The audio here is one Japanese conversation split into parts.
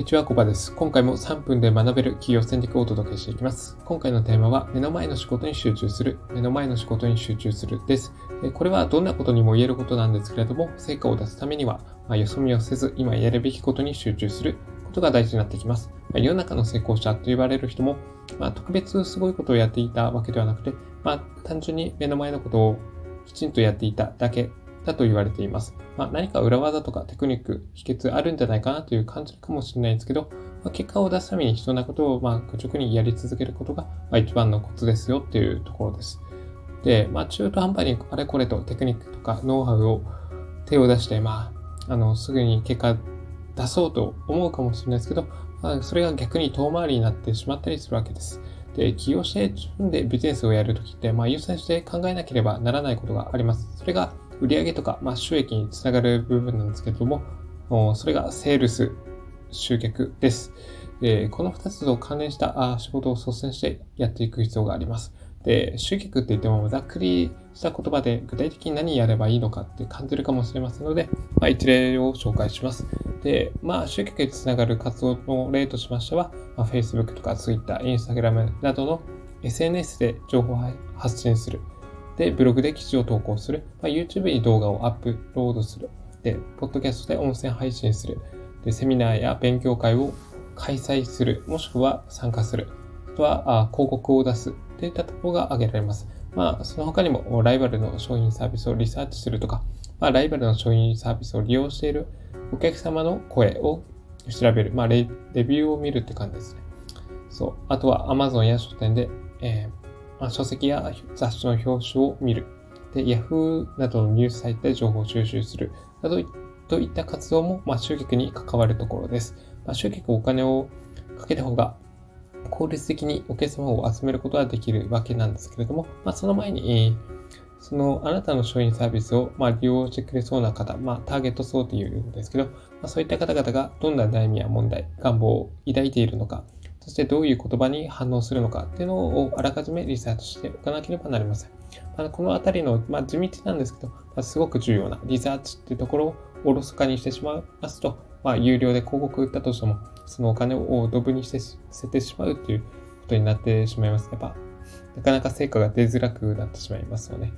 にちは、コバです。今回も3分で学べる企業戦略をお届けしていきます。今回のテーマは、目の前の仕事に集中する、目の前の仕事に集中するです。これはどんなことにも言えることなんですけれども、成果を出すためには、まあ、よそ見をせず、今やるべきことに集中することが大事になってきます。まあ、世の中の成功者と言われる人も、まあ、特別すごいことをやっていたわけではなくて、まあ、単純に目の前のことをきちんとやっていただけだと言われています。まあ、何か裏技とかテクニック、秘訣あるんじゃないかなという感じかもしれないですけど、まあ、結果を出すために必要なことを、まあ、愚直にやり続けることが、まあ、一番のコツですよっていうところです。で、まあ、中途半端にあれこれとテクニックとかノウハウを手を出して、まあ、あの、すぐに結果出そうと思うかもしれないですけど、まあ、それが逆に遠回りになってしまったりするわけです。で、起業して自分でビジネスをやるときって、まあ、優先して考えなければならないことがあります。それが、売上とか、まあ、収益につながる部分なんですけれども、それがセールス、集客です。でこの2つと関連した仕事を率先してやっていく必要があります。で、集客って言ってもざっくりした言葉で具体的に何やればいいのかって感じるかもしれませんので、まあ、一例を紹介します。で、まあ、集客につながる活動の例としましては、まあ、Facebook とか Twitter、Instagram などの SNS で情報を発信する。で、ブログで記事を投稿する。まあ、YouTube に動画をアップロードする。で、ポッドキャストで音声配信する。で、セミナーや勉強会を開催する。もしくは参加する。あとは、あ広告を出す。といったところが挙げられます。まあ、その他にも、ライバルの商品サービスをリサーチするとか、まあ、ライバルの商品サービスを利用しているお客様の声を調べる。まあレ、レビューを見るって感じですね。そう。あとは Amazon や書店で、えーまあ、書籍や雑誌の表紙を見る。で、Yahoo などのニュースサイトで情報収集する。などといった活動も、まあ、集客に関わるところです。まあ、集客お金をかけた方が効率的にお客様を集めることができるわけなんですけれども、まあ、その前に、そのあなたの商品サービスを、まあ、利用してくれそうな方、まあ、ターゲット層というんですけど、まあ、そういった方々がどんな悩みや問題、願望を抱いているのか、そしてどういう言葉に反応するのかっていうのをあらかじめリサーチしておかなければなりません。あこのあたりの、まあ、地道なんですけど、まあ、すごく重要なリサーチっていうところをおろそかにしてしまいますと、まあ、有料で広告売ったとしても、そのお金をドブにして捨ててしまうっていうことになってしまいます。やっぱ、なかなか成果が出づらくなってしまいますよね。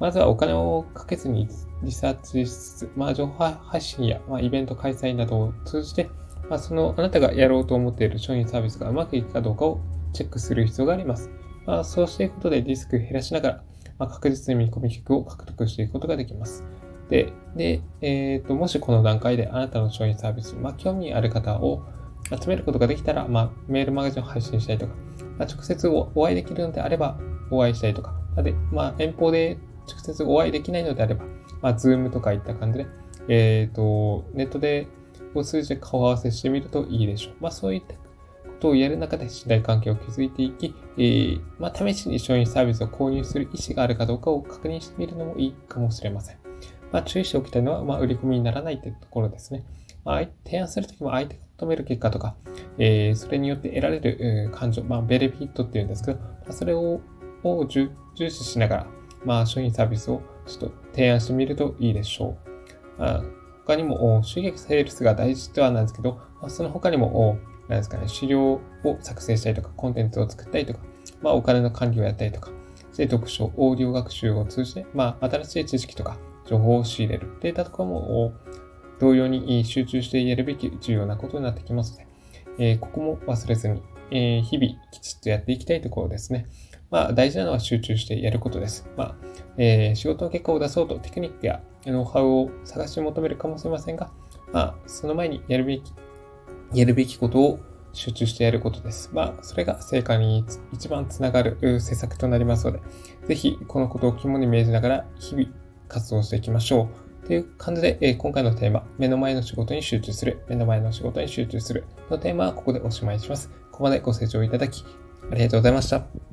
まずはお金をかけずにリサーチしつつ、まあ、情報発信や、まあ、イベント開催などを通じて、まあ、そのあなたがやろうと思っている商品サービスがうまくいくかどうかをチェックする必要があります。まあ、そうしていくことでリスクを減らしながら、まあ、確実に見込み客を獲得していくことができます。で、でえーと、もしこの段階であなたの商品サービス、まあ、興味ある方を集めることができたら、まあ、メールマガジンを配信したりとか、まあ、直接お会いできるのであればお会いしたりとか、でまあ、遠方で直接お会いできないのであれば、まあ、ズームとかいった感じで、えっ、ー、と、ネットでを通じて顔合わせしてみるといいでしょう。まあ、そういったことをやる中で信頼関係を築いていき、えー、まあ、試しに商品サービスを購入する意思があるかどうかを確認してみるのもいいかもしれません。まあ、注意しておきたいのは、まあ、売り込みにならないというところですね。まあ、提案するときも相手が求める結果とか、えー、それによって得られる、感情、まあ、ベネフィットっていうんですけど、まあ、それをを重視しながら、まあ、商品サービスをちょっと提案してみるといいでしょう。まあ、他にも収益セールスが大事ではなんですけど、まあ、その他にも、なんですかね、資料を作成したりとか、コンテンツを作ったりとか、まあ、お金の管理をやったりとか、で、読書、オーディオ学習を通じて、まあ、新しい知識とか情報を仕入れる。データとかも同様に集中してやるべき重要なことになってきますので、えー、ここも忘れずに、えー、日々きちっとやっていきたいところですね。まあ、大事なのは集中してやることです。まあ、えー、仕事の結果を出そうとテクニックやノウハウを探し求めるかもしれませんが、まあ、その前にやるべき、やるべきことを集中してやることです。まあ、それが成果に一番つながる施策となりますので、ぜひこのことを肝に銘じながら日々活動していきましょう。という感じで、え、今回のテーマ、目の前の仕事に集中する、目の前の仕事に集中するのテーマはここでおしまいします。ここまでご清聴いただき、ありがとうございました。